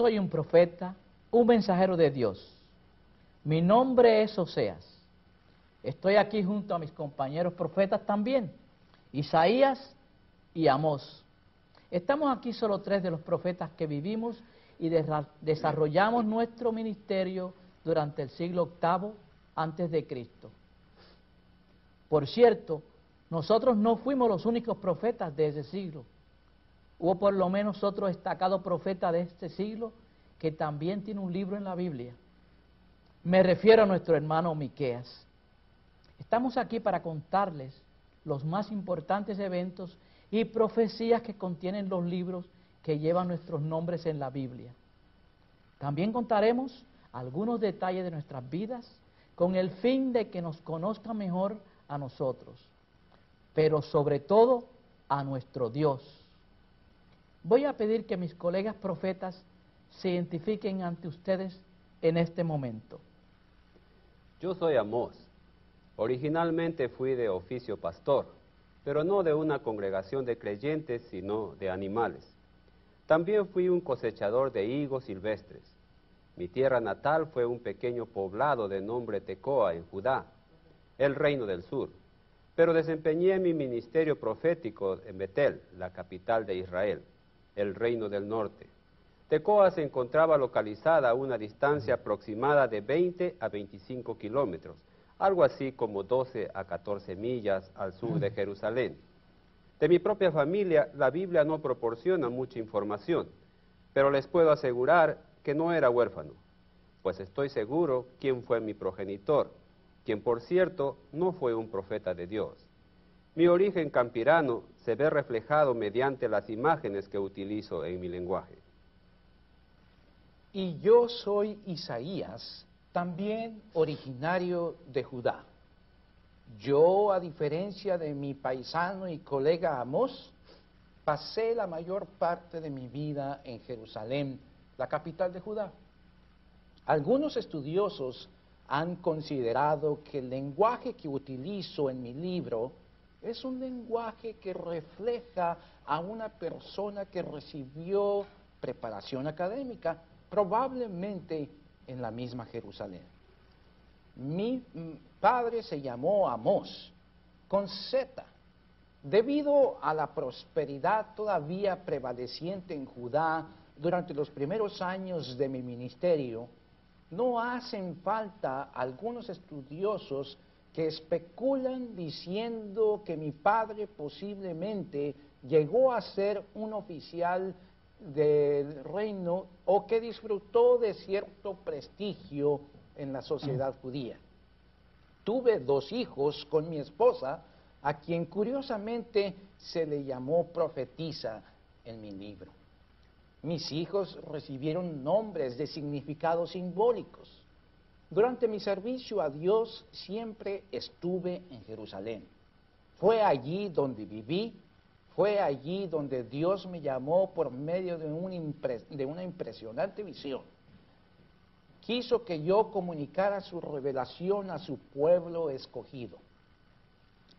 soy un profeta, un mensajero de Dios. Mi nombre es Oseas. Estoy aquí junto a mis compañeros profetas también, Isaías y Amós. Estamos aquí solo tres de los profetas que vivimos y desarrollamos nuestro ministerio durante el siglo VIII antes de Cristo. Por cierto, nosotros no fuimos los únicos profetas de ese siglo. Hubo por lo menos otro destacado profeta de este siglo que también tiene un libro en la Biblia. Me refiero a nuestro hermano Miqueas. Estamos aquí para contarles los más importantes eventos y profecías que contienen los libros que llevan nuestros nombres en la Biblia. También contaremos algunos detalles de nuestras vidas con el fin de que nos conozca mejor a nosotros, pero sobre todo a nuestro Dios. Voy a pedir que mis colegas profetas se identifiquen ante ustedes en este momento. Yo soy Amós. Originalmente fui de oficio pastor, pero no de una congregación de creyentes, sino de animales. También fui un cosechador de higos silvestres. Mi tierra natal fue un pequeño poblado de nombre Tecoa en Judá, el reino del sur. Pero desempeñé mi ministerio profético en Betel, la capital de Israel, el reino del norte. Tecoa se encontraba localizada a una distancia aproximada de 20 a 25 kilómetros, algo así como 12 a 14 millas al sur de Jerusalén. De mi propia familia, la Biblia no proporciona mucha información, pero les puedo asegurar que no era huérfano, pues estoy seguro quién fue mi progenitor, quien por cierto no fue un profeta de Dios. Mi origen campirano se ve reflejado mediante las imágenes que utilizo en mi lenguaje. Y yo soy Isaías, también originario de Judá. Yo, a diferencia de mi paisano y colega Amós, pasé la mayor parte de mi vida en Jerusalén, la capital de Judá. Algunos estudiosos han considerado que el lenguaje que utilizo en mi libro es un lenguaje que refleja a una persona que recibió preparación académica probablemente en la misma Jerusalén. Mi padre se llamó Amós, con Z. Debido a la prosperidad todavía prevaleciente en Judá durante los primeros años de mi ministerio, no hacen falta algunos estudiosos que especulan diciendo que mi padre posiblemente llegó a ser un oficial del reino o que disfrutó de cierto prestigio en la sociedad judía. Tuve dos hijos con mi esposa, a quien curiosamente se le llamó profetisa en mi libro. Mis hijos recibieron nombres de significados simbólicos. Durante mi servicio a Dios siempre estuve en Jerusalén. Fue allí donde viví fue allí donde Dios me llamó por medio de, una impresionante visión. Quiso que yo comunicara su revelación a su pueblo escogido.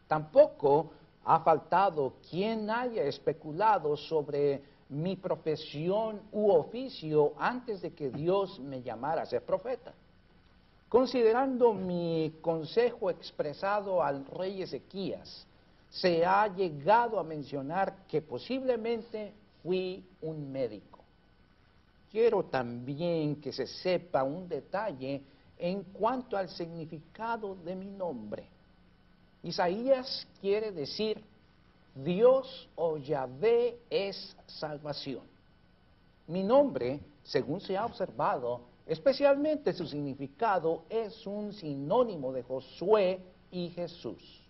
Tampoco ha faltado quien haya especulado sobre mi profesión u oficio antes de que Dios me llamara a ser profeta. Considerando mi consejo expresado al rey Ezequías, se ha llegado a mencionar que posiblemente fui un médico. Quiero también que se sepa un detalle en cuanto al significado de mi nombre. Isaías quiere decir Dios o Yahvé es salvación. Mi nombre, según se ha observado, especialmente su significado, es un sinónimo de Josué y Jesús.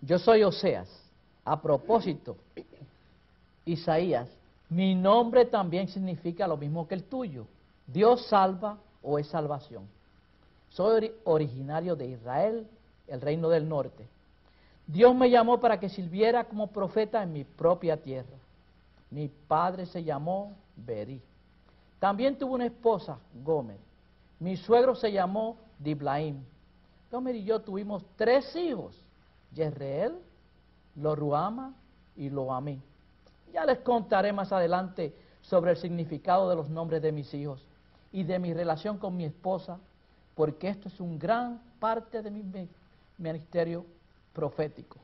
Yo soy Oseas. A propósito, Isaías, mi nombre también significa lo mismo que el tuyo. Dios salva o es salvación. Soy originario de Israel, el reino del norte. Dios me llamó para que sirviera como profeta en mi propia tierra. Mi padre se llamó Berí. También tuvo una esposa, Gómez. Mi suegro se llamó Diblaim. Gómez y yo tuvimos tres hijos. Yesreel, lo Ruama y lo Amí. Ya les contaré más adelante sobre el significado de los nombres de mis hijos y de mi relación con mi esposa, porque esto es un gran parte de mi ministerio profético.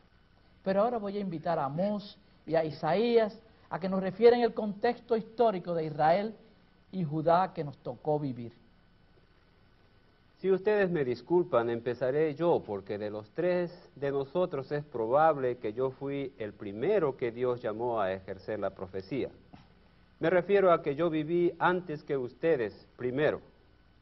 Pero ahora voy a invitar a Amós y a Isaías a que nos refieren el contexto histórico de Israel y Judá que nos tocó vivir. Si ustedes me disculpan, empezaré yo, porque de los tres de nosotros es probable que yo fui el primero que Dios llamó a ejercer la profecía. Me refiero a que yo viví antes que ustedes primero.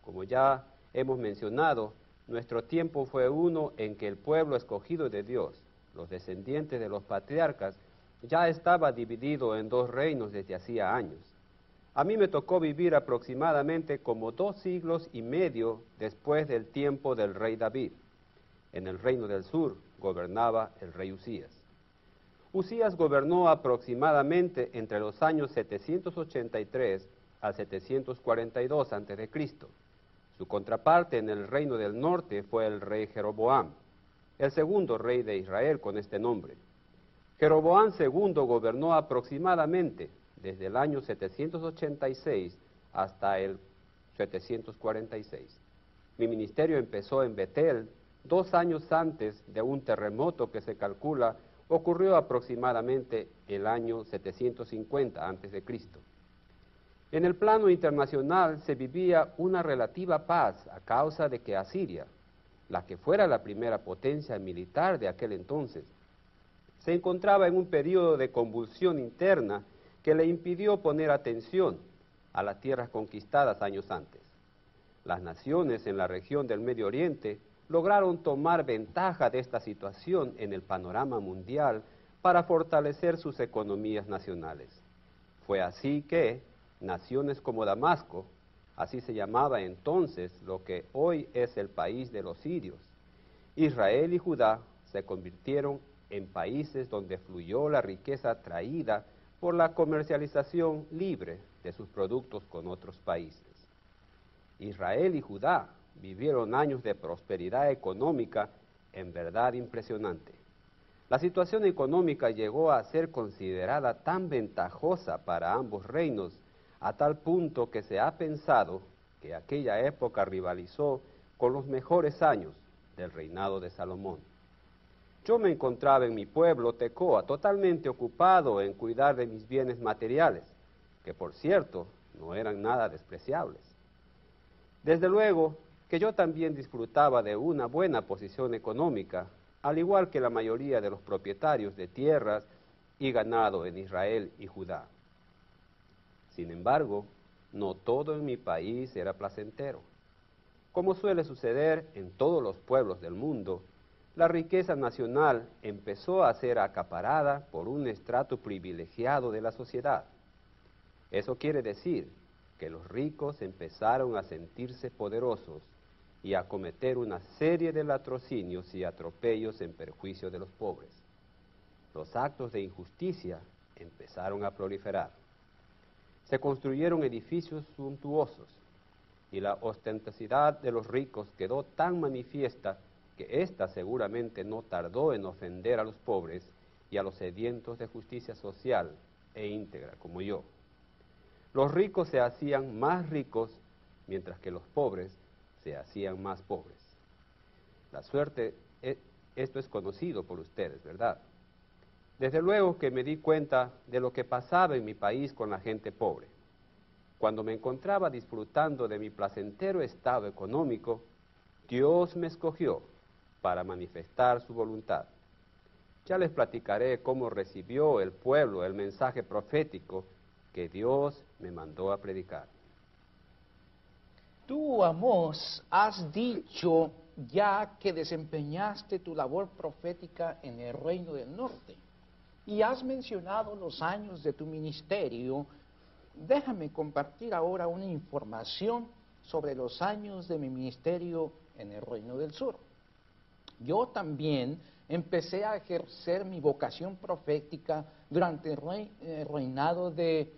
Como ya hemos mencionado, nuestro tiempo fue uno en que el pueblo escogido de Dios, los descendientes de los patriarcas, ya estaba dividido en dos reinos desde hacía años. A mí me tocó vivir aproximadamente como dos siglos y medio después del tiempo del rey David. En el reino del sur gobernaba el rey Usías. Usías gobernó aproximadamente entre los años 783 al 742 a.C. Su contraparte en el reino del norte fue el rey Jeroboam, el segundo rey de Israel con este nombre. Jeroboam II gobernó aproximadamente desde el año 786 hasta el 746. Mi ministerio empezó en Betel dos años antes de un terremoto que se calcula ocurrió aproximadamente el año 750 a.C. En el plano internacional se vivía una relativa paz a causa de que Asiria, la que fuera la primera potencia militar de aquel entonces, se encontraba en un periodo de convulsión interna que le impidió poner atención a las tierras conquistadas años antes. Las naciones en la región del Medio Oriente lograron tomar ventaja de esta situación en el panorama mundial para fortalecer sus economías nacionales. Fue así que naciones como Damasco, así se llamaba entonces lo que hoy es el país de los sirios, Israel y Judá se convirtieron en países donde fluyó la riqueza traída por la comercialización libre de sus productos con otros países. Israel y Judá vivieron años de prosperidad económica en verdad impresionante. La situación económica llegó a ser considerada tan ventajosa para ambos reinos a tal punto que se ha pensado que aquella época rivalizó con los mejores años del reinado de Salomón. Yo me encontraba en mi pueblo, Tecoa, totalmente ocupado en cuidar de mis bienes materiales, que por cierto no eran nada despreciables. Desde luego que yo también disfrutaba de una buena posición económica, al igual que la mayoría de los propietarios de tierras y ganado en Israel y Judá. Sin embargo, no todo en mi país era placentero. Como suele suceder en todos los pueblos del mundo, la riqueza nacional empezó a ser acaparada por un estrato privilegiado de la sociedad. Eso quiere decir que los ricos empezaron a sentirse poderosos y a cometer una serie de latrocinios y atropellos en perjuicio de los pobres. Los actos de injusticia empezaron a proliferar. Se construyeron edificios suntuosos y la ostentosidad de los ricos quedó tan manifiesta que ésta seguramente no tardó en ofender a los pobres y a los sedientos de justicia social e íntegra como yo. Los ricos se hacían más ricos mientras que los pobres se hacían más pobres. La suerte, e, esto es conocido por ustedes, ¿verdad? Desde luego que me di cuenta de lo que pasaba en mi país con la gente pobre. Cuando me encontraba disfrutando de mi placentero estado económico, Dios me escogió para manifestar su voluntad. Ya les platicaré cómo recibió el pueblo el mensaje profético que Dios me mandó a predicar. Tú, Amós, has dicho ya que desempeñaste tu labor profética en el reino del norte y has mencionado los años de tu ministerio, déjame compartir ahora una información sobre los años de mi ministerio en el reino del sur yo también empecé a ejercer mi vocación profética durante el reinado de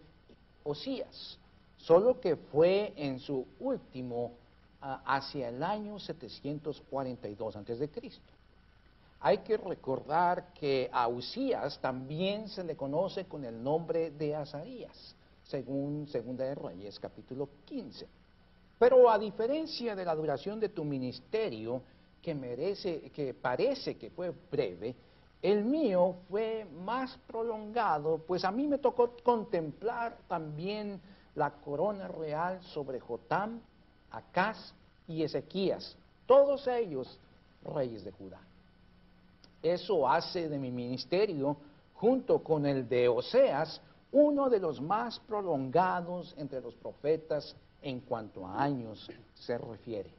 Osías, solo que fue en su último ah, hacia el año 742 a.C. Hay que recordar que a Usías también se le conoce con el nombre de Azarías. según Segunda de Reyes, capítulo 15. Pero a diferencia de la duración de tu ministerio, que merece, que parece que fue breve, el mío fue más prolongado, pues a mí me tocó contemplar también la corona real sobre Jotam, Acaz y Ezequías, todos ellos reyes de Judá. Eso hace de mi ministerio, junto con el de Oseas, uno de los más prolongados entre los profetas en cuanto a años se refiere.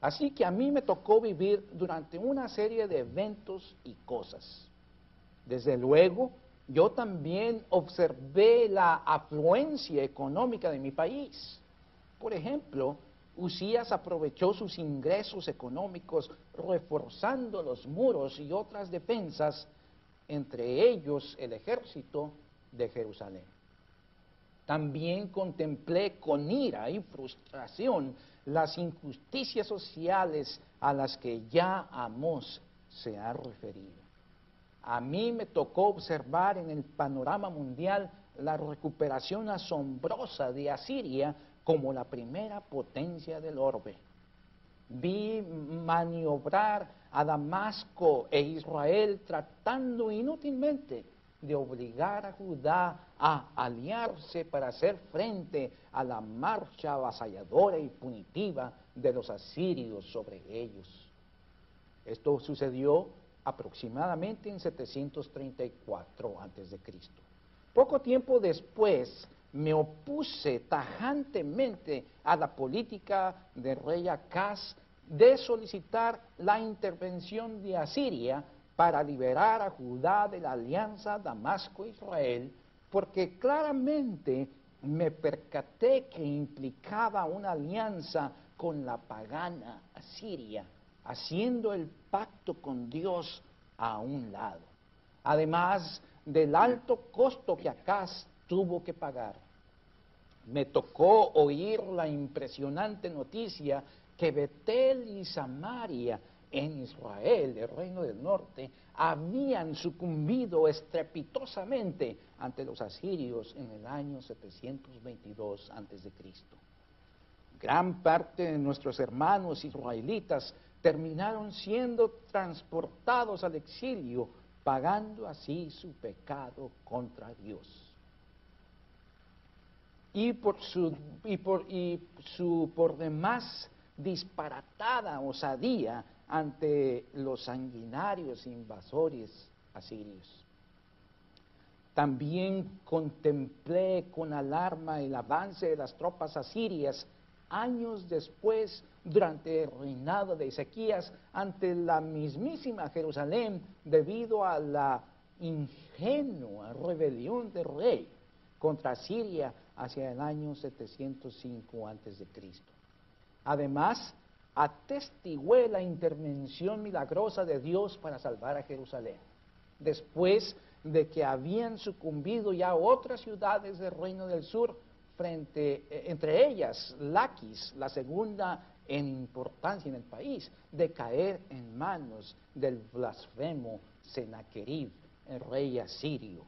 Así que a mí me tocó vivir durante una serie de eventos y cosas. Desde luego, yo también observé la afluencia económica de mi país. Por ejemplo, Usías aprovechó sus ingresos económicos reforzando los muros y otras defensas, entre ellos el ejército de Jerusalén. También contemplé con ira y frustración las injusticias sociales a las que ya Amós se ha referido. A mí me tocó observar en el panorama mundial la recuperación asombrosa de Asiria como la primera potencia del orbe. Vi maniobrar a Damasco e Israel tratando inútilmente de obligar a Judá a aliarse para hacer frente a la marcha avasalladora y punitiva de los asirios sobre ellos. Esto sucedió aproximadamente en 734 a.C. Poco tiempo después me opuse tajantemente a la política de rey Acaz de solicitar la intervención de Asiria para liberar a Judá de la alianza Damasco-Israel, porque claramente me percaté que implicaba una alianza con la pagana Asiria, haciendo el pacto con Dios a un lado, además del alto costo que Acaz tuvo que pagar. Me tocó oír la impresionante noticia que Betel y Samaria en Israel, el reino del norte, habían sucumbido estrepitosamente ante los asirios en el año 722 a.C. Gran parte de nuestros hermanos israelitas terminaron siendo transportados al exilio, pagando así su pecado contra Dios. Y por su, y por, y su por demás disparatada osadía ante los sanguinarios invasores asirios. También contemplé con alarma el avance de las tropas asirias años después, durante el reinado de Ezequías, ante la mismísima Jerusalén, debido a la ingenua rebelión del rey contra Siria hacia el año 705 a.C. Además, atestigué la intervención milagrosa de Dios para salvar a Jerusalén, después de que habían sucumbido ya otras ciudades del reino del sur, frente, eh, entre ellas Laquis, la segunda en importancia en el país, de caer en manos del blasfemo Sennacherib, el rey asirio.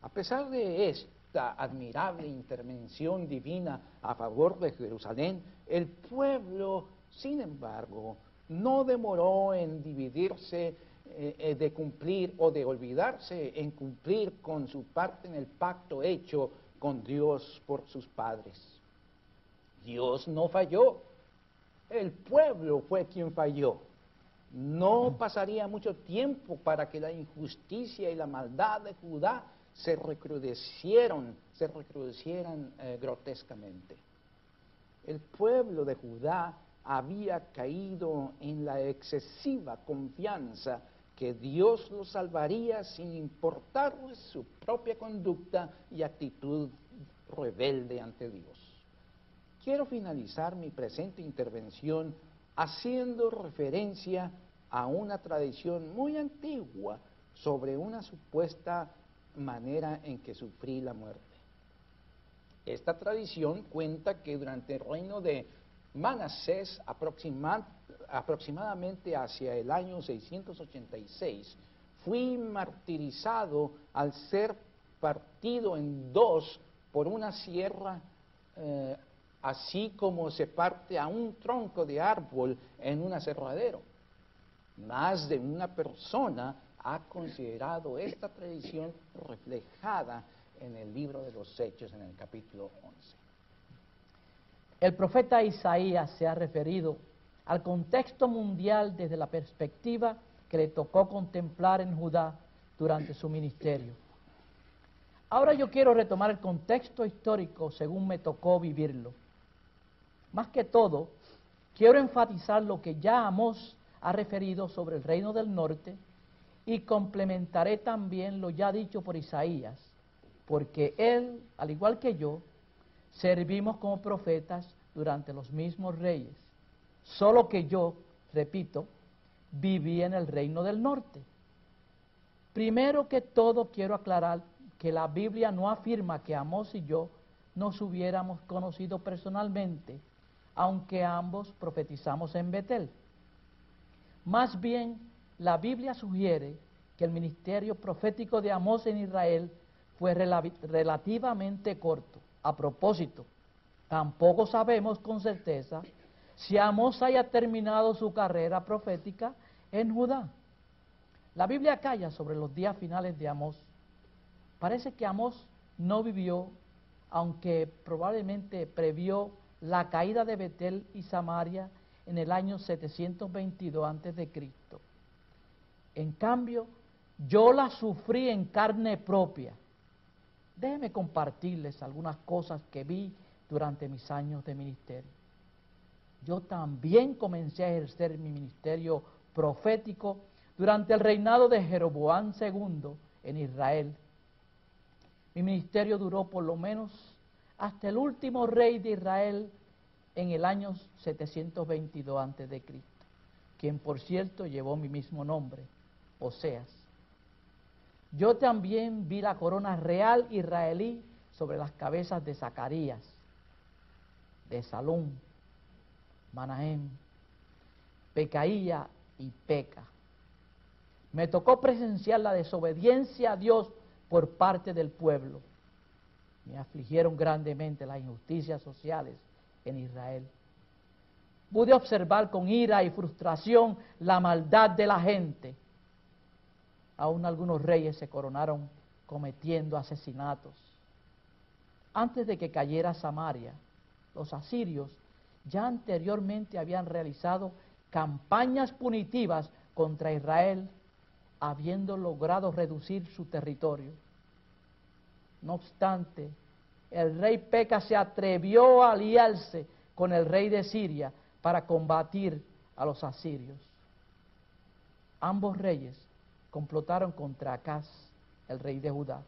A pesar de admirable intervención divina a favor de Jerusalén, el pueblo, sin embargo, no demoró en dividirse eh, eh, de cumplir o de olvidarse en cumplir con su parte en el pacto hecho con Dios por sus padres. Dios no falló, el pueblo fue quien falló. No pasaría mucho tiempo para que la injusticia y la maldad de Judá se recrudecieron, se recrudecieran eh, grotescamente el pueblo de Judá había caído en la excesiva confianza que Dios lo salvaría sin importarles su propia conducta y actitud rebelde ante Dios. Quiero finalizar mi presente intervención haciendo referencia a una tradición muy antigua sobre una supuesta manera en que sufrí la muerte. Esta tradición cuenta que durante el reino de Manasés, aproximadamente hacia el año 686, fui martirizado al ser partido en dos por una sierra, eh, así como se parte a un tronco de árbol en un aserradero. Más de una persona ha considerado esta tradición reflejada en el libro de los Hechos, en el capítulo 11. El profeta Isaías se ha referido al contexto mundial desde la perspectiva que le tocó contemplar en Judá durante su ministerio. Ahora yo quiero retomar el contexto histórico según me tocó vivirlo. Más que todo, quiero enfatizar lo que ya Amós ha referido sobre el reino del norte y complementaré también lo ya dicho por Isaías, porque él, al igual que yo, servimos como profetas durante los mismos reyes, solo que yo, repito, viví en el reino del norte. Primero que todo quiero aclarar que la Biblia no afirma que Amós y yo nos hubiéramos conocido personalmente, aunque ambos profetizamos en Betel. Más bien, la Biblia sugiere que el ministerio profético de Amós en Israel fue relativamente corto. A propósito, tampoco sabemos con certeza si Amós haya terminado su carrera profética en Judá. La Biblia calla sobre los días finales de Amós. Parece que Amós no vivió, aunque probablemente previó la caída de Betel y Samaria en el año 722 a.C. En cambio, yo la sufrí en carne propia. Déjenme compartirles algunas cosas que vi durante mis años de ministerio. Yo también comencé a ejercer mi ministerio profético durante el reinado de Jeroboam II en Israel. Mi ministerio duró por lo menos hasta el último rey de Israel en el año 722 a.C., quien por cierto llevó mi mismo nombre, Oseas. Yo también vi la corona real israelí sobre las cabezas de Zacarías, de Salom, Manahem, Pecaía y Peca. Me tocó presenciar la desobediencia a Dios por parte del pueblo. Me afligieron grandemente las injusticias sociales en Israel. Pude observar con ira y frustración la maldad de la gente. Aún algunos reyes se coronaron cometiendo asesinatos. Antes de que cayera Samaria, los asirios ya anteriormente habían realizado campañas punitivas contra Israel, habiendo logrado reducir su territorio. No obstante, el rey Peca se atrevió a aliarse con el rey de Siria para combatir a los asirios. Ambos reyes complotaron contra Acaz, el rey de Judá.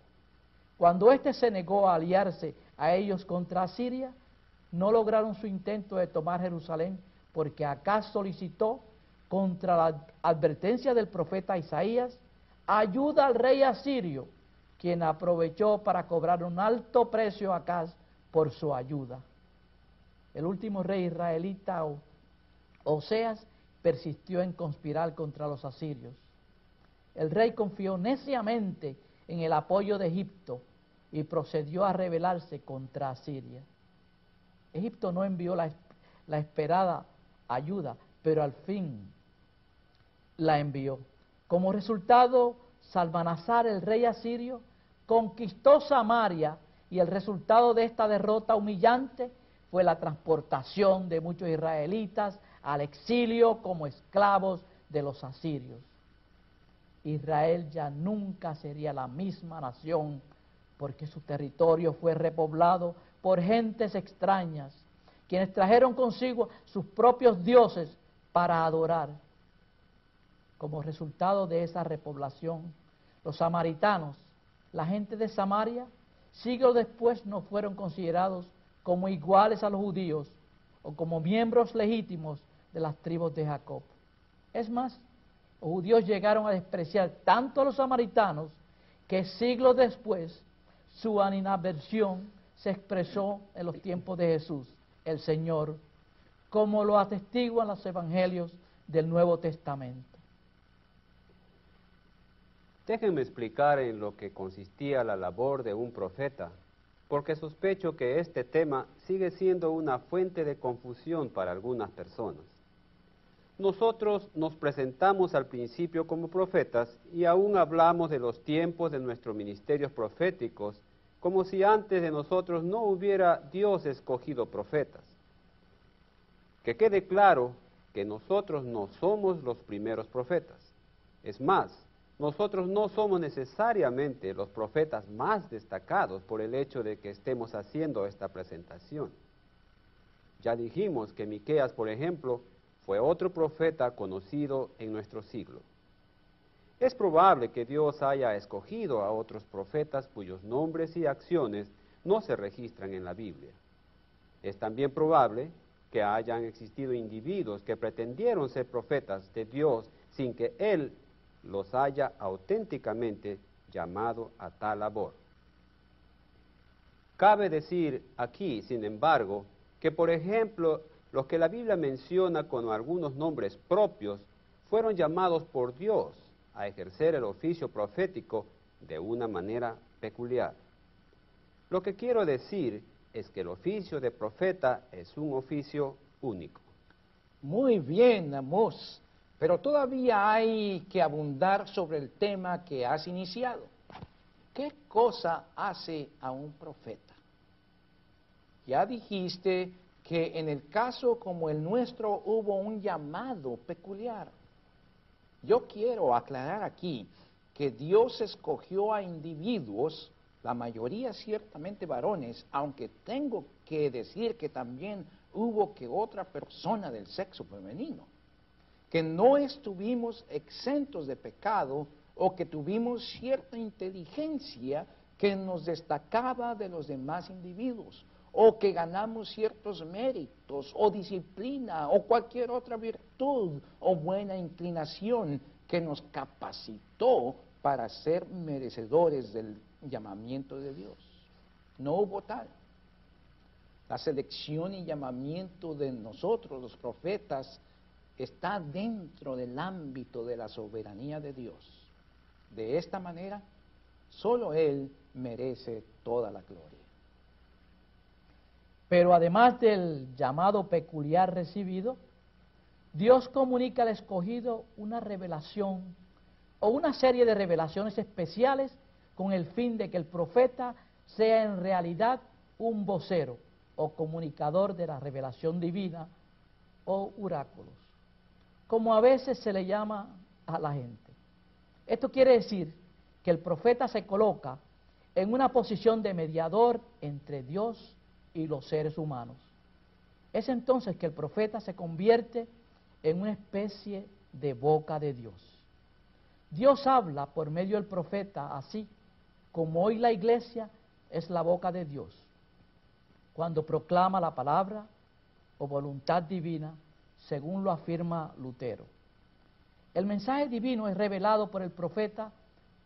Cuando éste se negó a aliarse a ellos contra Siria, no lograron su intento de tomar Jerusalén porque Acaz solicitó, contra la advertencia del profeta Isaías, ayuda al rey asirio quien aprovechó para cobrar un alto precio a Acaz por su ayuda. El último rey israelita, Oseas, persistió en conspirar contra los asirios. El rey confió neciamente en el apoyo de Egipto y procedió a rebelarse contra Asiria. Egipto no envió la, esperada ayuda, pero al fin la envió. Como resultado, Salmanasar, el rey asirio, conquistó Samaria y el resultado de esta derrota humillante fue la transportación de muchos israelitas al exilio como esclavos de los asirios. Israel ya nunca sería la misma nación porque su territorio fue repoblado por gentes extrañas, quienes trajeron consigo sus propios dioses para adorar. Como resultado de esa repoblación, los samaritanos, la gente de Samaria, siglos después no fueron considerados como iguales a los judíos o como miembros legítimos de las tribus de Jacob. Es más, los judíos llegaron a despreciar tanto a los samaritanos que siglos después su animadversión se expresó en los tiempos de Jesús, el Señor, como lo atestiguan los evangelios del Nuevo Testamento. Déjenme explicar en lo que consistía la labor de un profeta porque sospecho que este tema sigue siendo una fuente de confusión para algunas personas. Nosotros nos presentamos al principio como profetas y aún hablamos de los tiempos de nuestros ministerios proféticos como si antes de nosotros no hubiera Dios escogido profetas. Que quede claro que nosotros no somos los primeros profetas. Es más, nosotros no somos necesariamente los profetas más destacados por el hecho de que estemos haciendo esta presentación. Ya dijimos que Miqueas, por ejemplo, fue otro profeta conocido en nuestro siglo. Es probable que Dios haya escogido a otros profetas cuyos nombres y acciones no se registran en la Biblia. Es también probable que hayan existido individuos que pretendieron ser profetas de Dios sin que Él los haya auténticamente llamado a tal labor. Cabe decir aquí, sin embargo, que por ejemplo los que la Biblia menciona con algunos nombres propios fueron llamados por Dios a ejercer el oficio profético de una manera peculiar. Lo que quiero decir es que el oficio de profeta es un oficio único. Muy bien, Amos, pero todavía hay que abundar sobre el tema que has iniciado. ¿Qué cosa hace a un profeta? Ya dijiste que en el caso como el nuestro hubo un llamado peculiar. Yo quiero aclarar aquí que Dios escogió a individuos la mayoría ciertamente varones, aunque tengo que decir que también hubo que otra persona del sexo femenino, que no estuvimos exentos de pecado o que tuvimos cierta inteligencia que nos destacaba de los demás individuos, o que ganamos ciertos méritos, o disciplina, o cualquier otra virtud, o buena inclinación que nos capacitó para ser merecedores del llamamiento de Dios. No hubo tal. La selección y llamamiento de nosotros, los profetas, está dentro del ámbito de la soberanía de Dios. De esta manera, solo Él merece toda la gloria. Pero además del llamado peculiar recibido, Dios comunica al escogido una revelación o una serie de revelaciones especiales con el fin de que el profeta sea en realidad un vocero o comunicador de la revelación divina o oráculos, como a veces se le llama a la gente. Esto quiere decir que el profeta se coloca en una posición de mediador entre Dios y los seres humanos. Es entonces que el profeta se convierte en una especie de boca de Dios. Dios habla por medio del profeta así como hoy la iglesia es la boca de Dios, cuando proclama la palabra o voluntad divina, según lo afirma Lutero. El mensaje divino es revelado por el profeta,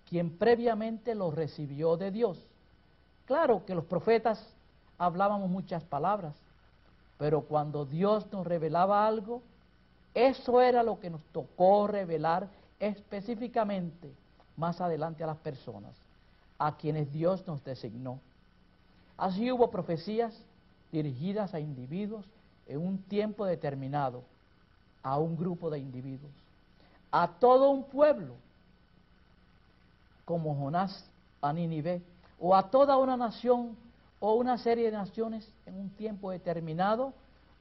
quien previamente lo recibió de Dios. Claro que los profetas hablábamos muchas palabras, pero cuando Dios nos revelaba algo, eso era lo que nos tocó revelar específicamente más adelante a las personas a quienes Dios nos designó. Así hubo profecías dirigidas a individuos en un tiempo determinado, a un grupo de individuos, a todo un pueblo, como Jonás a Nínive, o a toda una nación o una serie de naciones en un tiempo determinado,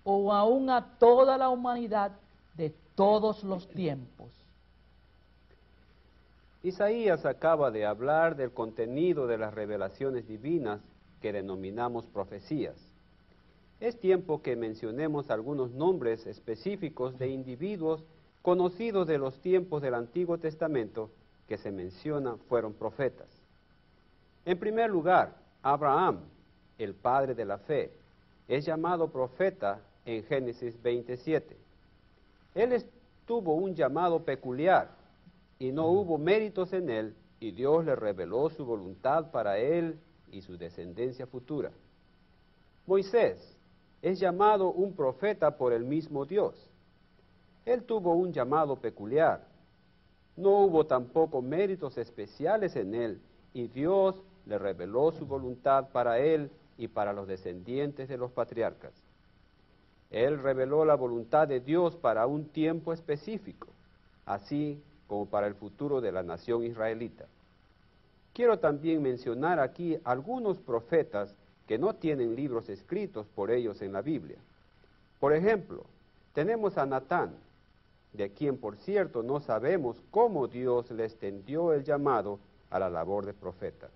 o aún a toda la humanidad de todos los tiempos. Isaías acaba de hablar del contenido de las revelaciones divinas que denominamos profecías. Es tiempo que mencionemos algunos nombres específicos de individuos conocidos de los tiempos del Antiguo Testamento que se menciona fueron profetas. En primer lugar, Abraham, el padre de la fe, es llamado profeta en Génesis 27. Él tuvo un llamado peculiar y no hubo méritos en él, y Dios le reveló su voluntad para él y su descendencia futura. Moisés es llamado un profeta por el mismo Dios. Él tuvo un llamado peculiar. No hubo tampoco méritos especiales en él, y Dios le reveló su voluntad para él y para los descendientes de los patriarcas. Él reveló la voluntad de Dios para un tiempo específico, así como para el futuro de la nación israelita. Quiero también mencionar aquí algunos profetas que no tienen libros escritos por ellos en la Biblia. Por ejemplo, tenemos a Natán, de quien por cierto no sabemos cómo Dios le extendió el llamado a la labor de profeta,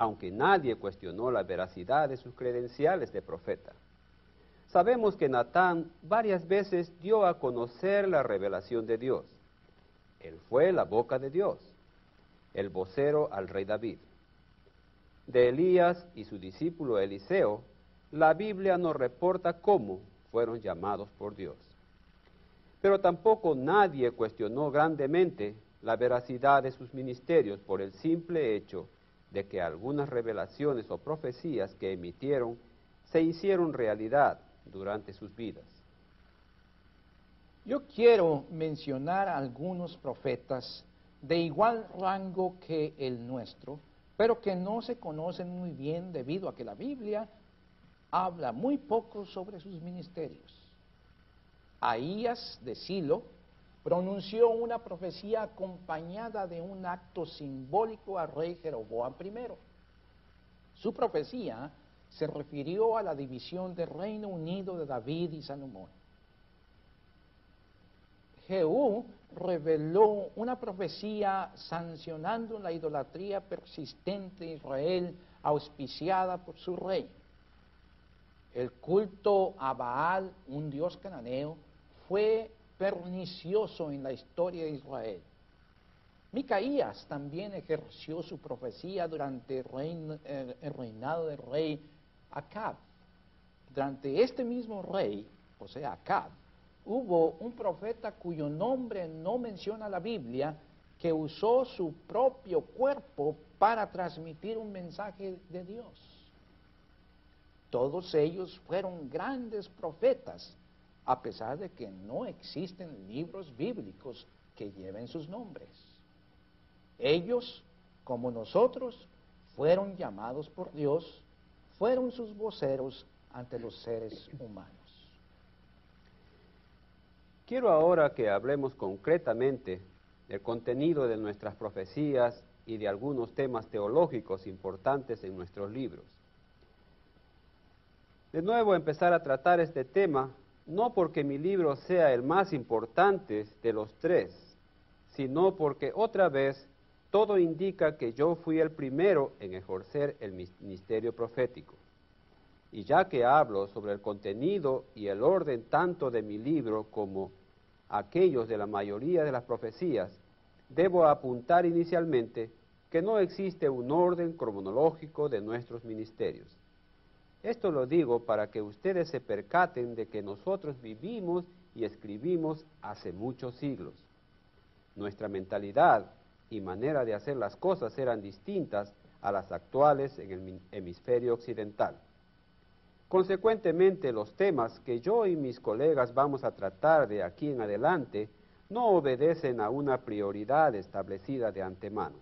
aunque nadie cuestionó la veracidad de sus credenciales de profeta. Sabemos que Natán varias veces dio a conocer la revelación de Dios. Él fue la boca de Dios, el vocero al rey David. De Elías y su discípulo Eliseo, la Biblia nos reporta cómo fueron llamados por Dios. Pero tampoco nadie cuestionó grandemente la veracidad de sus ministerios por el simple hecho de que algunas revelaciones o profecías que emitieron se hicieron realidad durante sus vidas. Yo quiero mencionar algunos profetas de igual rango que el nuestro, pero que no se conocen muy bien debido a que la Biblia habla muy poco sobre sus ministerios. Ahías de Silo pronunció una profecía acompañada de un acto simbólico al rey Jeroboam I. Su profecía se refirió a la división del Reino Unido de David y Salomón. Jehú reveló una profecía sancionando la idolatría persistente de Israel auspiciada por su rey. El culto a Baal, un dios cananeo, fue pernicioso en la historia de Israel. Micaías también ejerció su profecía durante el, reinado del rey Acab. Durante este mismo rey, o sea, Acab, hubo un profeta cuyo nombre no menciona la Biblia, que usó su propio cuerpo para transmitir un mensaje de Dios. Todos ellos fueron grandes profetas, a pesar de que no existen libros bíblicos que lleven sus nombres. Ellos, como nosotros, fueron llamados por Dios fueron sus voceros ante los seres humanos. Quiero ahora que hablemos concretamente del contenido de nuestras profecías y de algunos temas teológicos importantes en nuestros libros. De nuevo empezar a tratar este tema, no porque mi libro sea el más importante de los tres, sino porque otra vez todo indica que yo fui el primero en ejercer el ministerio profético. Y ya que hablo sobre el contenido y el orden tanto de mi libro como aquellos de la mayoría de las profecías, debo apuntar inicialmente que no existe un orden cronológico de nuestros ministerios. Esto lo digo para que ustedes se percaten de que nosotros vivimos y escribimos hace muchos siglos. Nuestra mentalidad y manera de hacer las cosas eran distintas a las actuales en el hemisferio occidental. Consecuentemente, los temas que yo y mis colegas vamos a tratar de aquí en adelante no obedecen a una prioridad establecida de antemano.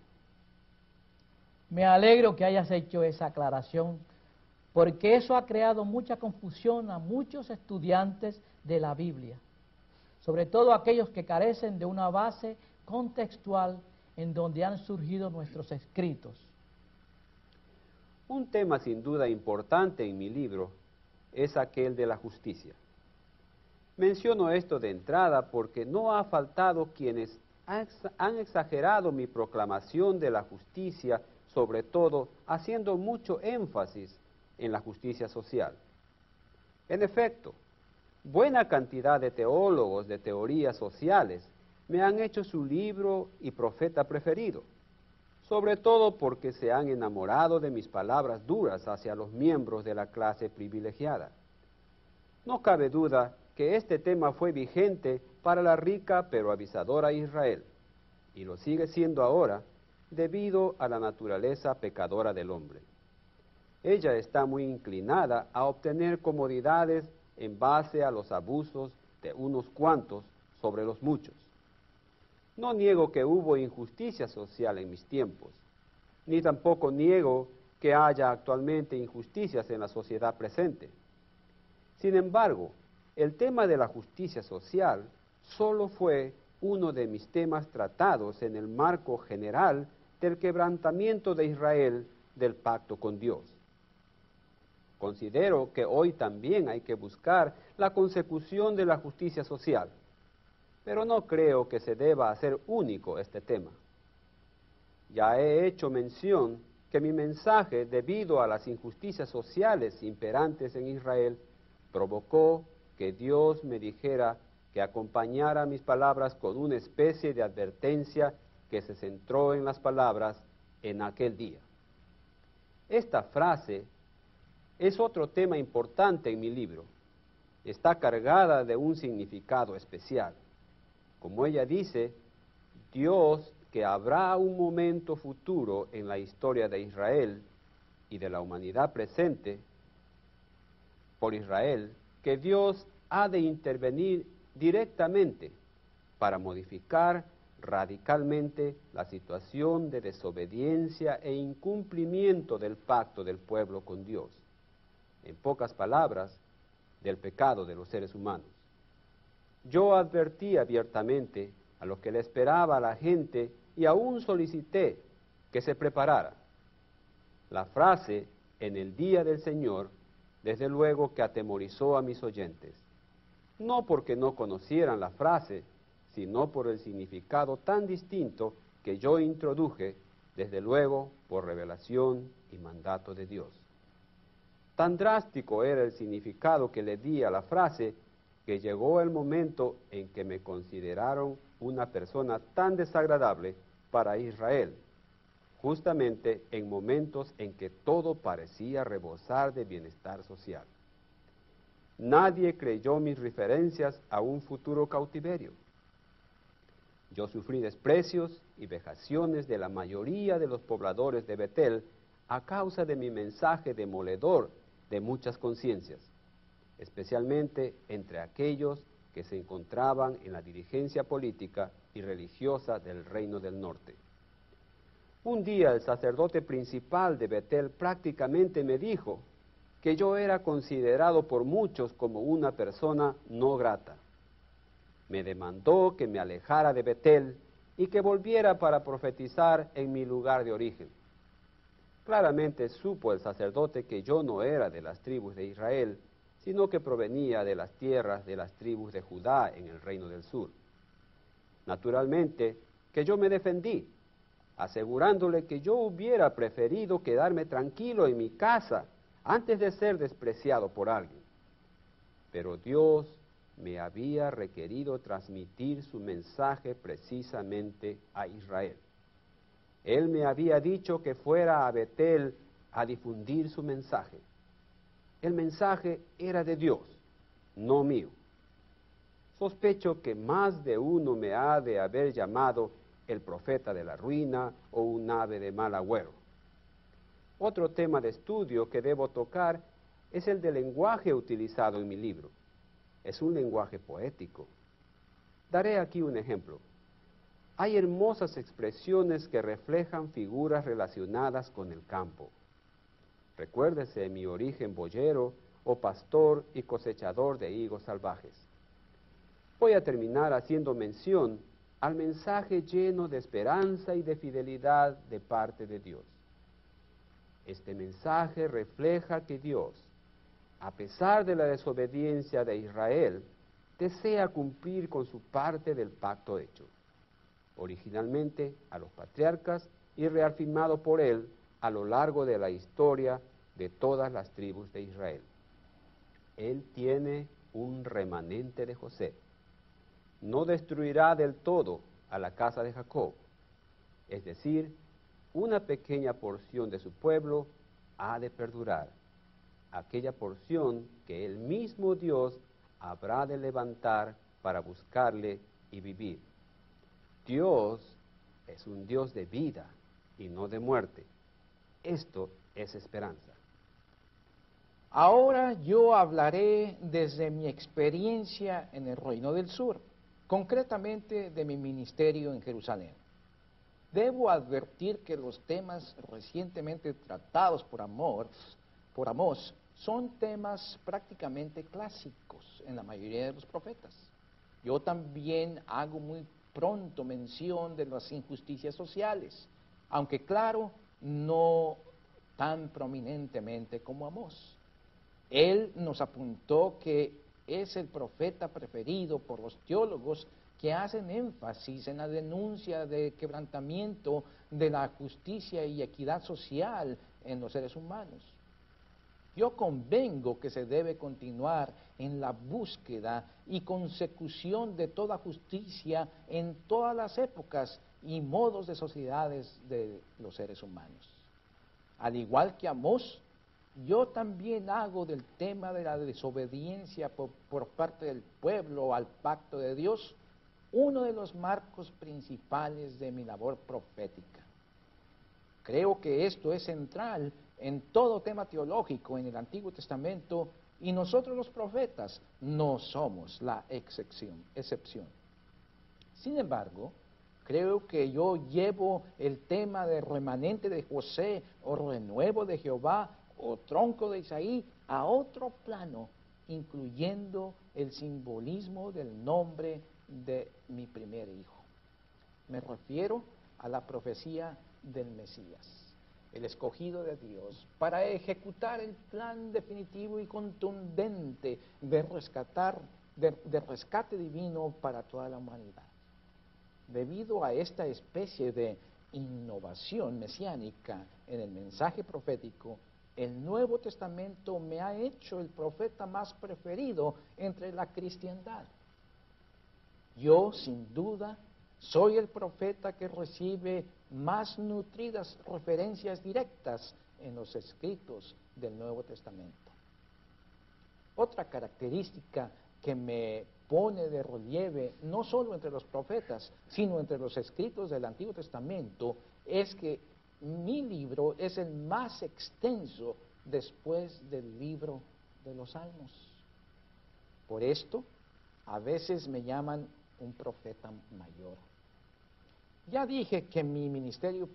Me alegro que hayas hecho esa aclaración, porque eso ha creado mucha confusión a muchos estudiantes de la Biblia, sobre todo aquellos que carecen de una base contextual en donde han surgido nuestros escritos. Un tema sin duda importante en mi libro es aquel de la justicia. Menciono esto de entrada porque no ha faltado quienes han exagerado mi proclamación de la justicia, sobre todo haciendo mucho énfasis en la justicia social. En efecto, buena cantidad de teólogos de teorías sociales me han hecho su libro y profeta preferido, sobre todo porque se han enamorado de mis palabras duras hacia los miembros de la clase privilegiada. No cabe duda que este tema fue vigente para la rica pero avisadora Israel, y lo sigue siendo ahora debido a la naturaleza pecadora del hombre. Ella está muy inclinada a obtener comodidades en base a los abusos de unos cuantos sobre los muchos. No niego que hubo injusticia social en mis tiempos, ni tampoco niego que haya actualmente injusticias en la sociedad presente. Sin embargo, el tema de la justicia social solo fue uno de mis temas tratados en el marco general del quebrantamiento de Israel del pacto con Dios. Considero que hoy también hay que buscar la consecución de la justicia social, pero no creo que se deba hacer único este tema. Ya he hecho mención que mi mensaje, debido a las injusticias sociales imperantes en Israel, provocó que Dios me dijera que acompañara mis palabras con una especie de advertencia que se centró en las palabras en aquel día. Esta frase es otro tema importante en mi libro. Está cargada de un significado especial. Como ella dice, Dios que habrá un momento futuro en la historia de Israel y de la humanidad presente por Israel, que Dios ha de intervenir directamente para modificar radicalmente la situación de desobediencia e incumplimiento del pacto del pueblo con Dios. En pocas palabras, del pecado de los seres humanos. Yo advertí abiertamente a lo que le esperaba a la gente y aún solicité que se preparara. La frase en el día del Señor, desde luego que atemorizó a mis oyentes, no porque no conocieran la frase, sino por el significado tan distinto que yo introduje, desde luego por revelación y mandato de Dios. Tan drástico era el significado que le di a la frase que llegó el momento en que me consideraron una persona tan desagradable para Israel, justamente en momentos en que todo parecía rebosar de bienestar social. Nadie creyó mis referencias a un futuro cautiverio. Yo sufrí desprecios y vejaciones de la mayoría de los pobladores de Betel a causa de mi mensaje demoledor de muchas conciencias especialmente entre aquellos que se encontraban en la dirigencia política y religiosa del reino del norte. Un día el sacerdote principal de Betel prácticamente me dijo que yo era considerado por muchos como una persona no grata. Me demandó que me alejara de Betel y que volviera para profetizar en mi lugar de origen. Claramente supo el sacerdote que yo no era de las tribus de Israel, sino que provenía de las tierras de las tribus de Judá en el reino del sur. Naturalmente que yo me defendí, asegurándole que yo hubiera preferido quedarme tranquilo en mi casa antes de ser despreciado por alguien. Pero Dios me había requerido transmitir su mensaje precisamente a Israel. Él me había dicho que fuera a Betel a difundir su mensaje el mensaje era de Dios, no mío. Sospecho que más de uno me ha de haber llamado el profeta de la ruina o un ave de mal agüero. Otro tema de estudio que debo tocar es el del lenguaje utilizado en mi libro. Es un lenguaje poético. Daré aquí un ejemplo. Hay hermosas expresiones que reflejan figuras relacionadas con el campo. Recuérdese mi origen boyero o pastor y cosechador de higos salvajes. Voy a terminar haciendo mención al mensaje lleno de esperanza y de fidelidad de parte de Dios. Este mensaje refleja que Dios, a pesar de la desobediencia de Israel, desea cumplir con su parte del pacto hecho, originalmente a los patriarcas y reafirmado por él a lo largo de la historia de todas las tribus de Israel. Él tiene un remanente de José. No destruirá del todo a la casa de Jacob. Es decir, una pequeña porción de su pueblo ha de perdurar. Aquella porción que el mismo Dios habrá de levantar para buscarle y vivir. Dios es un Dios de vida y no de muerte. Esto es esperanza. Ahora yo hablaré desde mi experiencia en el Reino del Sur, concretamente de mi ministerio en Jerusalén. Debo advertir que los temas recientemente tratados por Amor, son temas prácticamente clásicos en la mayoría de los profetas. Yo también hago muy pronto mención de las injusticias sociales, aunque claro, no tan prominentemente como Amós. Él nos apuntó que es el profeta preferido por los teólogos que hacen énfasis en la denuncia de quebrantamiento de la justicia y equidad social en los seres humanos. Yo convengo que se debe continuar en la búsqueda y consecución de toda justicia en todas las épocas y modos de sociedades de los seres humanos. Al igual que Amós, yo también hago del tema de la desobediencia por, por, parte del pueblo al pacto de Dios uno de los marcos principales de mi labor profética. Creo que esto es central en todo tema teológico en el Antiguo Testamento y nosotros los profetas no somos la excepción. excepción. Sin embargo, creo que yo llevo el tema de remanente de José o renuevo de Jehová o tronco de Isaí a otro plano, incluyendo el simbolismo del nombre de mi primer hijo. Me refiero a la profecía del Mesías el escogido de Dios, para ejecutar el plan definitivo y contundente de rescatar, de, rescate divino para toda la humanidad. Debido a esta especie de innovación mesiánica en el mensaje profético, el Nuevo Testamento me ha hecho el profeta más preferido entre la cristiandad. Yo, sin duda, soy el profeta que recibe más nutridas referencias directas en los escritos del Nuevo Testamento. Otra característica que me pone de relieve, no solo entre los profetas, sino entre los escritos del Antiguo Testamento, es que mi libro es el más extenso después del libro de los Salmos. Por esto, a veces me llaman un profeta mayor. Ya dije que mi ministerio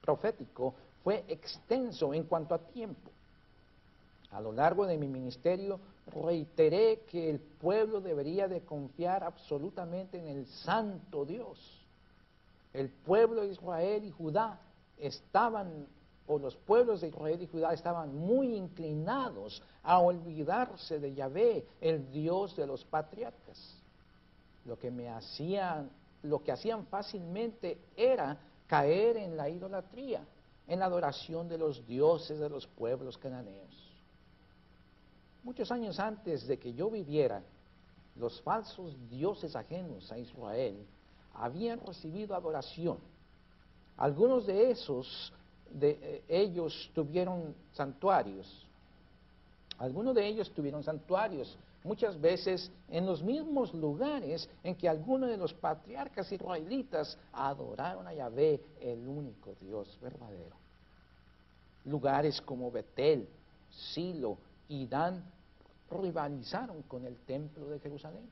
profético fue extenso en cuanto a tiempo. A lo largo de mi ministerio reiteré que el pueblo debería de confiar absolutamente en el santo Dios. El pueblo de Israel y Judá estaban, o los pueblos de Israel y Judá estaban muy inclinados a olvidarse de Yahvé, el Dios de los patriarcas. Lo que me hacía lo que hacían fácilmente era caer en la idolatría, en la adoración de los dioses de los pueblos cananeos. Muchos años antes de que yo viviera, los falsos dioses ajenos a Israel habían recibido adoración. Algunos de esos de eh, ellos tuvieron santuarios. Algunos de ellos tuvieron santuarios muchas veces en los mismos lugares en que algunos de los patriarcas israelitas adoraron a Yahvé, el único Dios verdadero. Lugares como Betel, Silo y Dan rivalizaron con el templo de Jerusalén.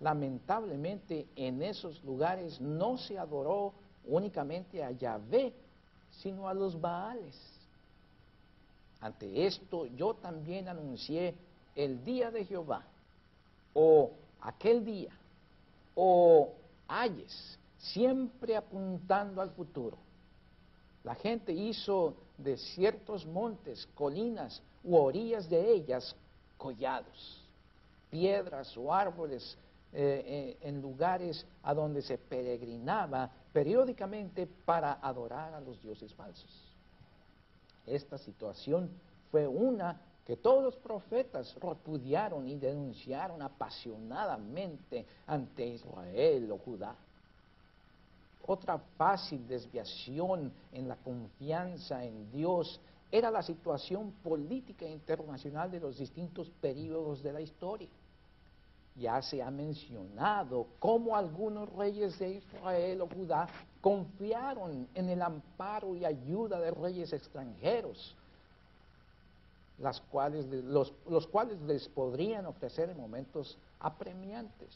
Lamentablemente en esos lugares no se adoró únicamente a Yahvé, sino a los Baales. Ante esto yo también anuncié el día de Jehová, o aquel día, o ayes, siempre apuntando al futuro. La gente hizo de ciertos montes, colinas u orillas de ellas collados, piedras o árboles eh, eh, en lugares a donde se peregrinaba periódicamente para adorar a los dioses falsos. Esta situación fue una que todos los profetas repudiaron y denunciaron apasionadamente ante Israel o Judá. Otra fácil desviación en la confianza en Dios era la situación política internacional de los distintos períodos de la historia. Ya se ha mencionado cómo algunos reyes de Israel o Judá confiaron en el amparo y ayuda de reyes extranjeros las cuales, los, los cuales les podrían ofrecer en momentos apremiantes.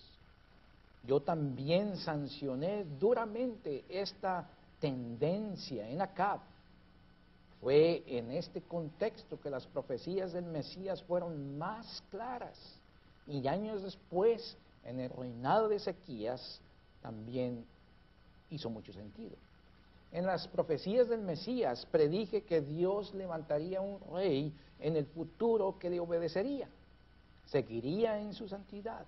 Yo también sancioné duramente esta tendencia en Acab. Fue en este contexto que las profecías del Mesías fueron más claras. Y años después, en el reinado de Ezequías, también hizo mucho sentido. En las profecías del Mesías predije que Dios levantaría un rey en el futuro que le obedecería, seguiría en su santidad.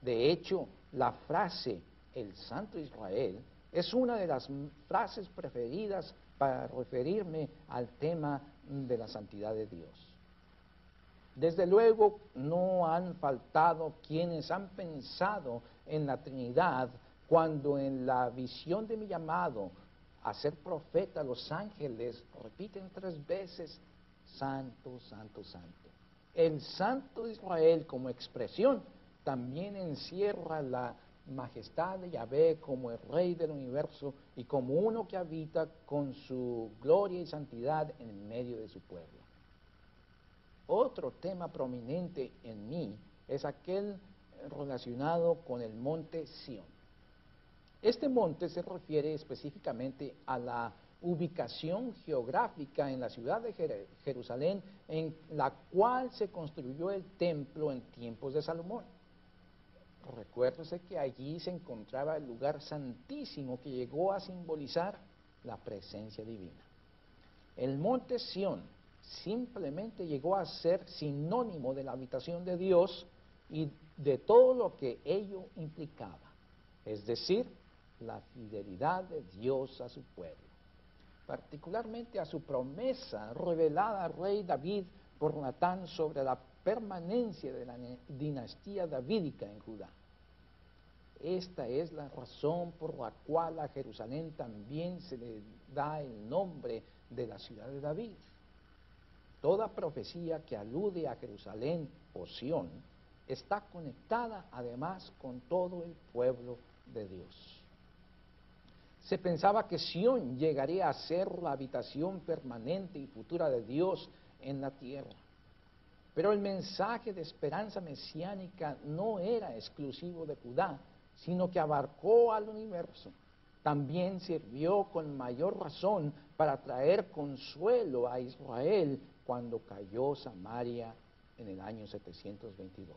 De hecho, la frase el Santo Israel es una de las frases preferidas para referirme al tema de la santidad de Dios. Desde luego no han faltado quienes han pensado en la Trinidad cuando en la visión de mi llamado a ser profeta los ángeles repiten tres veces, Santo, Santo, Santo. El Santo de Israel como expresión también encierra la majestad de Yahvé como el Rey del universo y como uno que habita con su gloria y santidad en medio de su pueblo. Otro tema prominente en mí es aquel relacionado con el monte Sión. Este monte se refiere específicamente a la ubicación geográfica en la ciudad de Jerusalén en la cual se construyó el templo en tiempos de Salomón. Recuérdese que allí se encontraba el lugar santísimo que llegó a simbolizar la presencia divina. El monte Sión simplemente llegó a ser sinónimo de la habitación de Dios y de todo lo que ello implicaba, es decir, la fidelidad de Dios a su pueblo, particularmente a su promesa revelada al rey David por Natán sobre la permanencia de la dinastía davídica en Judá. Esta es la razón por la cual a Jerusalén también se le da el nombre de la ciudad de David. Toda profecía que alude a Jerusalén o Sión está conectada además con todo el pueblo de Dios. Se pensaba que Sión llegaría a ser la habitación permanente y futura de Dios en la tierra. Pero el mensaje de esperanza mesiánica no era exclusivo de Judá, sino que abarcó al universo. También sirvió con mayor razón para traer consuelo a Israel cuando cayó Samaria en el año 722.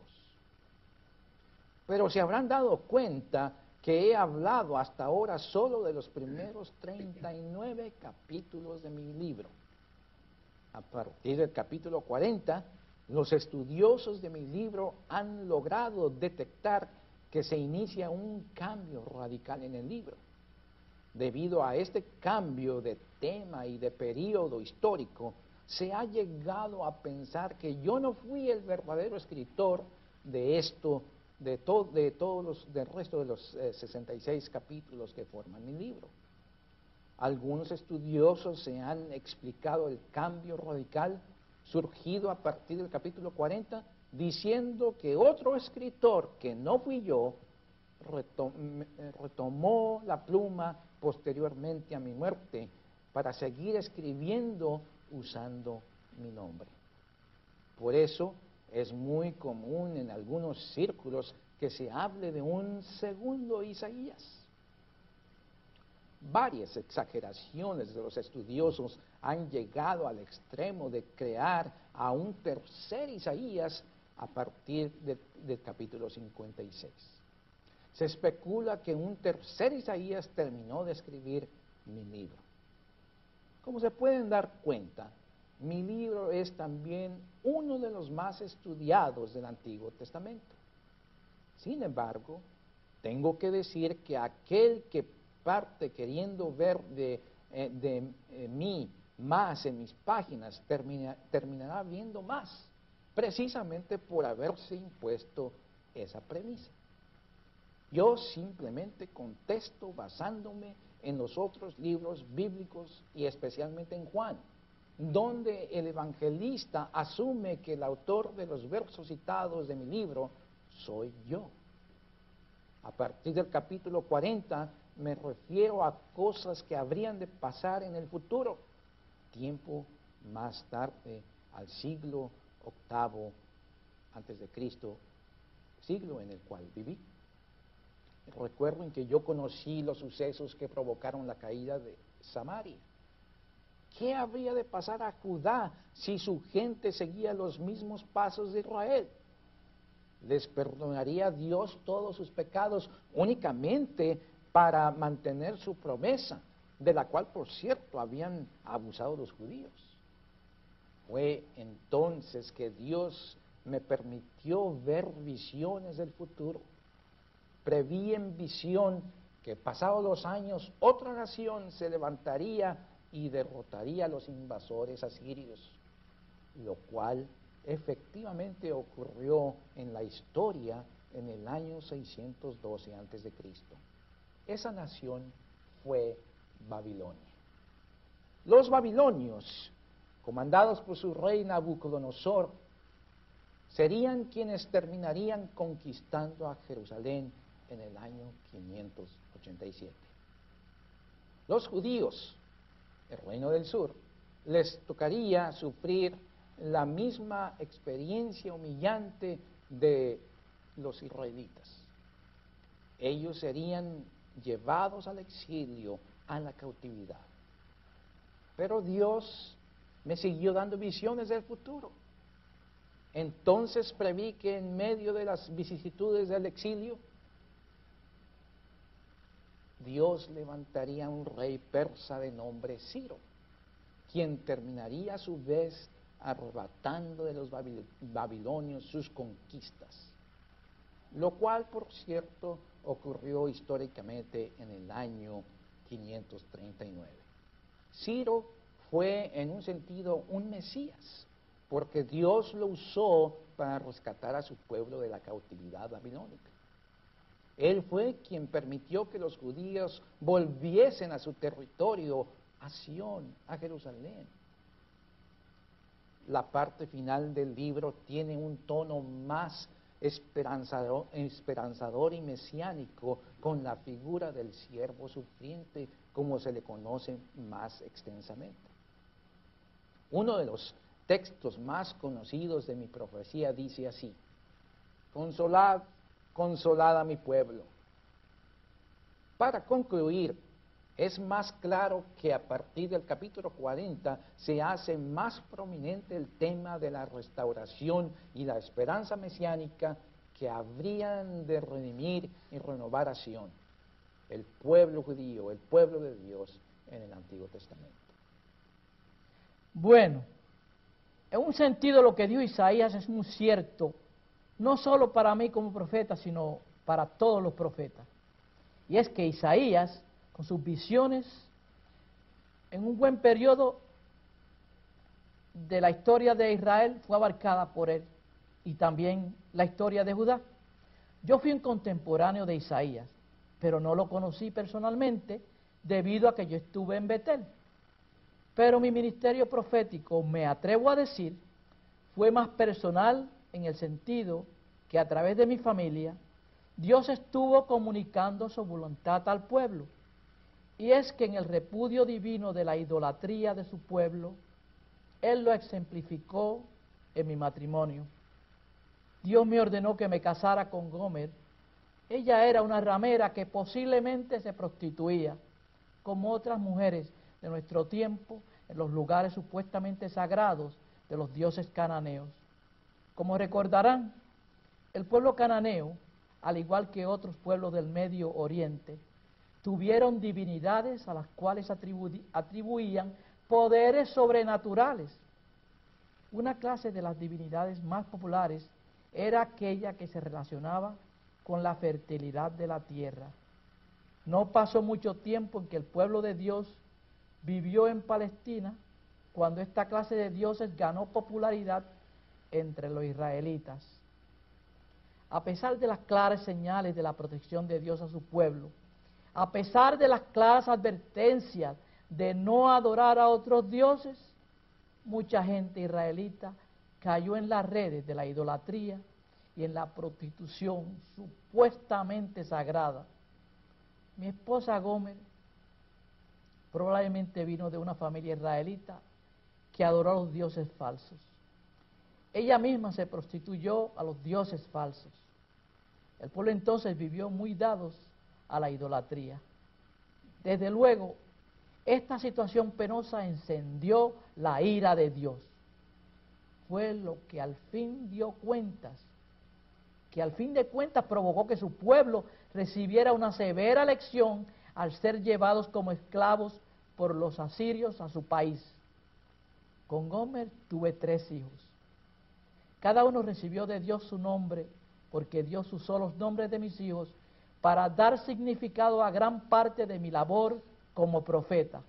Pero se habrán dado cuenta que he hablado hasta ahora solo de los primeros 39 capítulos de mi libro. A partir del capítulo 40, los estudiosos de mi libro han logrado detectar que se inicia un cambio radical en el libro. Debido a este cambio de tema y de periodo histórico, se ha llegado a pensar que yo no fui el verdadero escritor de esto, de, de todos los, del resto de los 66 eh, capítulos que forman mi libro. Algunos estudiosos se han explicado el cambio radical surgido a partir del capítulo 40, diciendo que otro escritor, que no fui yo, eh, retomó la pluma posteriormente a mi muerte para seguir escribiendo usando mi nombre. Por eso es muy común en algunos círculos que se hable de un segundo Isaías. Varias exageraciones de los estudiosos han llegado al extremo de crear a un tercer Isaías a partir del capítulo 56. Se especula que un tercer Isaías terminó de escribir mi libro. Como se pueden dar cuenta, mi libro es también uno de los más estudiados del Antiguo Testamento. Sin embargo, tengo que decir que aquel que parte queriendo ver de, eh, eh, mí más en mis páginas terminará viendo más, precisamente por haberse impuesto esa premisa. Yo simplemente contesto basándome en los otros libros bíblicos y especialmente en Juan donde el evangelista asume que el autor de los versos citados de mi libro soy yo. A partir del capítulo 40 me refiero a cosas que habrían de pasar en el futuro, tiempo más tarde, al siglo octavo antes de Cristo, siglo en el cual viví. Recuerden que yo conocí los sucesos que provocaron la caída de Samaria. ¿Qué habría de pasar a Judá si su gente seguía los mismos pasos de Israel? ¿Les perdonaría Dios todos sus pecados únicamente para mantener su promesa, de la cual, por cierto, habían abusado los judíos? Fue entonces que Dios me permitió ver visiones del futuro. Preví en visión que pasados los años otra nación se levantaría y derrotaría a los invasores asirios, lo cual efectivamente ocurrió en la historia en el año 612 a.C. Esa nación fue Babilonia. Los babilonios, comandados por su rey Nabucodonosor, serían quienes terminarían conquistando a Jerusalén en el año 587. Los judíos, el reino del sur, les tocaría sufrir la misma experiencia humillante de los israelitas. Ellos serían llevados al exilio, a la cautividad. Pero Dios me siguió dando visiones del futuro. Entonces preví que en medio de las vicisitudes del exilio, Dios levantaría un rey persa de nombre Ciro, quien terminaría a su vez arrebatando de los babilonios sus conquistas, lo cual, por cierto, ocurrió históricamente en el año 539. Ciro fue en un sentido un Mesías, porque Dios lo usó para rescatar a su pueblo de la cautividad babilónica. Él fue quien permitió que los judíos volviesen a su territorio, a Sión, a Jerusalén. La parte final del libro tiene un tono más esperanzador, esperanzador y mesiánico con la figura del siervo sufriente, como se le conoce más extensamente. Uno de los textos más conocidos de mi profecía dice así, consolad, consolad a mi pueblo. Para concluir, es más claro que a partir del capítulo 40 se hace más prominente el tema de la restauración y la esperanza mesiánica que habrían de redimir y renovar a Sion, el pueblo judío, el pueblo de Dios en el Antiguo Testamento. Bueno, en un sentido lo que dio Isaías es muy cierto, no solo para mí como profeta, sino para todos los profetas. Y es que Isaías, con sus visiones, en un buen periodo de la historia de Israel fue abarcada por él y también la historia de Judá. Yo fui un contemporáneo de Isaías, pero no lo conocí personalmente debido a que yo estuve en Betel. Pero mi ministerio profético, me atrevo a decir, fue más personal en el sentido que a través de mi familia, Dios estuvo comunicando su voluntad al pueblo. Y es que en el repudio divino de la idolatría de su pueblo, Él lo exemplificó en mi matrimonio. Dios me ordenó que me casara con Gomer. Ella era una ramera que posiblemente se prostituía, como otras mujeres de nuestro tiempo en los lugares supuestamente sagrados de los dioses cananeos. Como recordarán, el pueblo cananeo, al igual que otros pueblos del Medio Oriente, tuvieron divinidades a las cuales atribuían poderes sobrenaturales. Una clase de las divinidades más populares era aquella que se relacionaba con la fertilidad de la tierra. No pasó mucho tiempo en que el pueblo de Dios vivió en Palestina cuando esta clase de dioses ganó popularidad entre los israelitas. A pesar de las claras señales de la protección de Dios a su pueblo, a pesar de las claras advertencias de no adorar a otros dioses, mucha gente israelita cayó en las redes de la idolatría y en la prostitución supuestamente sagrada. Mi esposa Gómez probablemente vino de una familia israelita que adoró a los dioses falsos. Ella misma se prostituyó a los dioses falsos. El pueblo entonces vivió muy dados a la idolatría. Desde luego, esta situación penosa encendió la ira de Dios. Fue lo que al fin dio cuentas, que al fin de cuentas provocó que su pueblo recibiera una severa lección al ser llevados como esclavos por los asirios a su país. Con Gomer tuve tres hijos. Cada uno recibió de Dios su nombre, porque Dios usó los nombres de mis hijos para dar significado a gran parte de mi labor como profeta.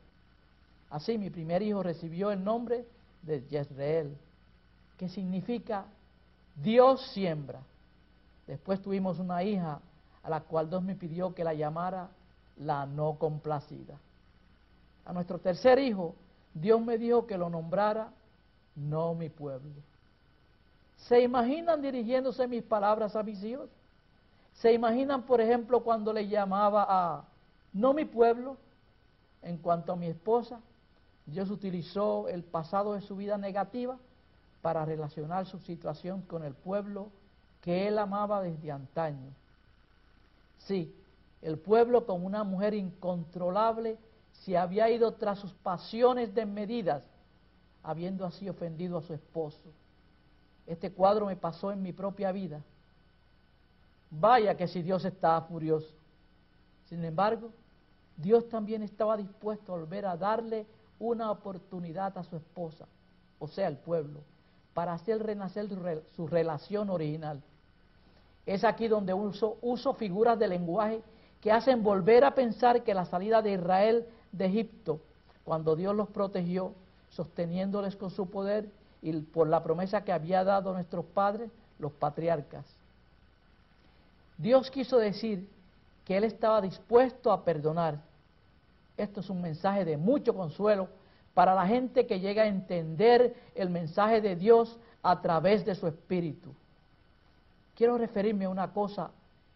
Así mi primer hijo recibió el nombre de Jezreel, que significa Dios siembra. Después tuvimos una hija a la cual Dios me pidió que la llamara la no complacida. A nuestro tercer hijo, Dios me dijo que lo nombrara no mi pueblo. ¿Se imaginan dirigiéndose mis palabras a mis hijos? ¿Se imaginan, por ejemplo, cuando le llamaba a no mi pueblo? En cuanto a mi esposa, Dios utilizó el pasado de su vida negativa para relacionar su situación con el pueblo que él amaba desde antaño. Sí, el pueblo con una mujer incontrolable se había ido tras sus pasiones desmedidas, habiendo así ofendido a su esposo. Este cuadro me pasó en mi propia vida. Vaya que si Dios estaba furioso. Sin embargo, Dios también estaba dispuesto a volver a darle una oportunidad a su esposa, o sea, el pueblo, para hacer renacer su relación original. Es aquí donde uso, uso figuras de lenguaje que hacen volver a pensar que la salida de Israel de Egipto, cuando Dios los protegió, sosteniéndoles con su poder y por la promesa que había dado nuestros padres, los patriarcas. Dios quiso decir que Él estaba dispuesto a perdonar. Esto es un mensaje de mucho consuelo para la gente que llega a entender el mensaje de Dios a través de su espíritu. Quiero referirme a una cosa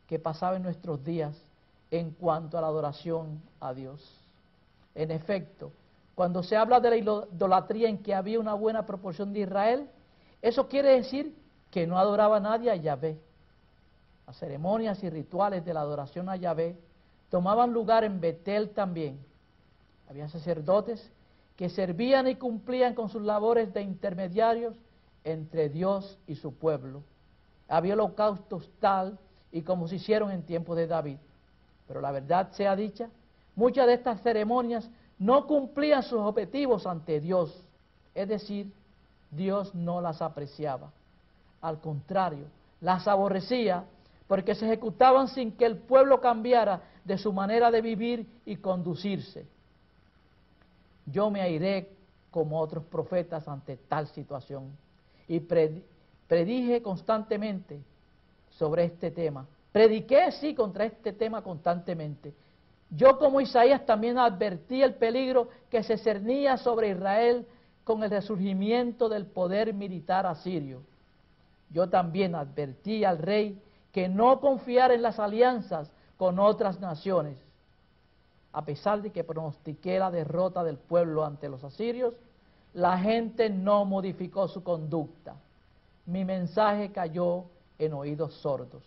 que pasaba en nuestros días en cuanto a la adoración a Dios. En efecto, cuando se habla de la idolatría en que había una buena proporción de Israel, eso quiere decir que no adoraba a nadie a Yahvé. Las ceremonias y rituales de la adoración a Yahvé tomaban lugar en Betel también. Había sacerdotes que servían y cumplían con sus labores de intermediarios entre Dios y su pueblo. Había holocaustos tal y como se hicieron en tiempos de David. Pero la verdad sea dicha, muchas de estas ceremonias no cumplían sus objetivos ante Dios. Es decir, Dios no las apreciaba. Al contrario, las aborrecía porque se ejecutaban sin que el pueblo cambiara de su manera de vivir y conducirse. Yo me airé como otros profetas ante tal situación y predije constantemente sobre este tema. Prediqué, sí, contra este tema constantemente. Yo como Isaías también advertí el peligro que se cernía sobre Israel con el resurgimiento del poder militar asirio. Yo también advertí al rey que no confiara en las alianzas con otras naciones. A pesar de que pronostiqué la derrota del pueblo ante los asirios, la gente no modificó su conducta. Mi mensaje cayó en oídos sordos.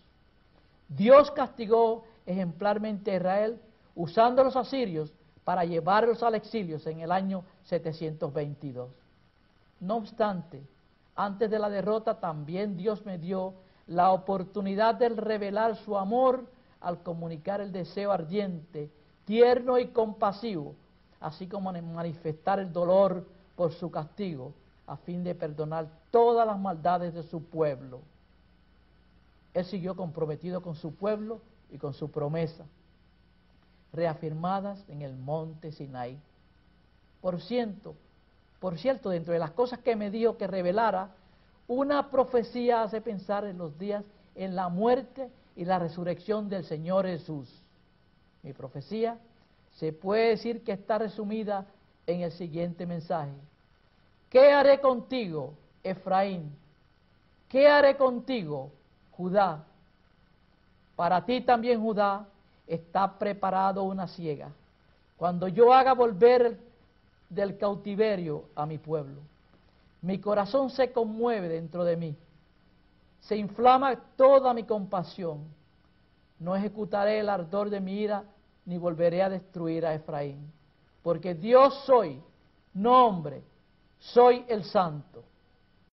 Dios castigó ejemplarmente a Israel usando a los asirios para llevarlos al exilio en el año 722. No obstante, antes de la derrota también Dios me dio la oportunidad de revelar su amor al comunicar el deseo ardiente, tierno y compasivo, así como manifestar el dolor por su castigo, a fin de perdonar todas las maldades de su pueblo. Él siguió comprometido con su pueblo y con su promesa, reafirmadas en el monte Sinai. Por cierto, por cierto, dentro de las cosas que me dijo que revelara, una profecía hace pensar en los días en la muerte y la resurrección del Señor Jesús. Mi profecía se puede decir que está resumida en el siguiente mensaje. ¿Qué haré contigo, Efraín? ¿Qué haré contigo, Judá, para ti también Judá está preparado una ciega. Cuando yo haga volver del cautiverio a mi pueblo, mi corazón se conmueve dentro de mí, se inflama toda mi compasión. no ejecutaré el ardor de mi ira, ni volveré a destruir a Efraín. Porque Dios soy, no hombre, soy el santo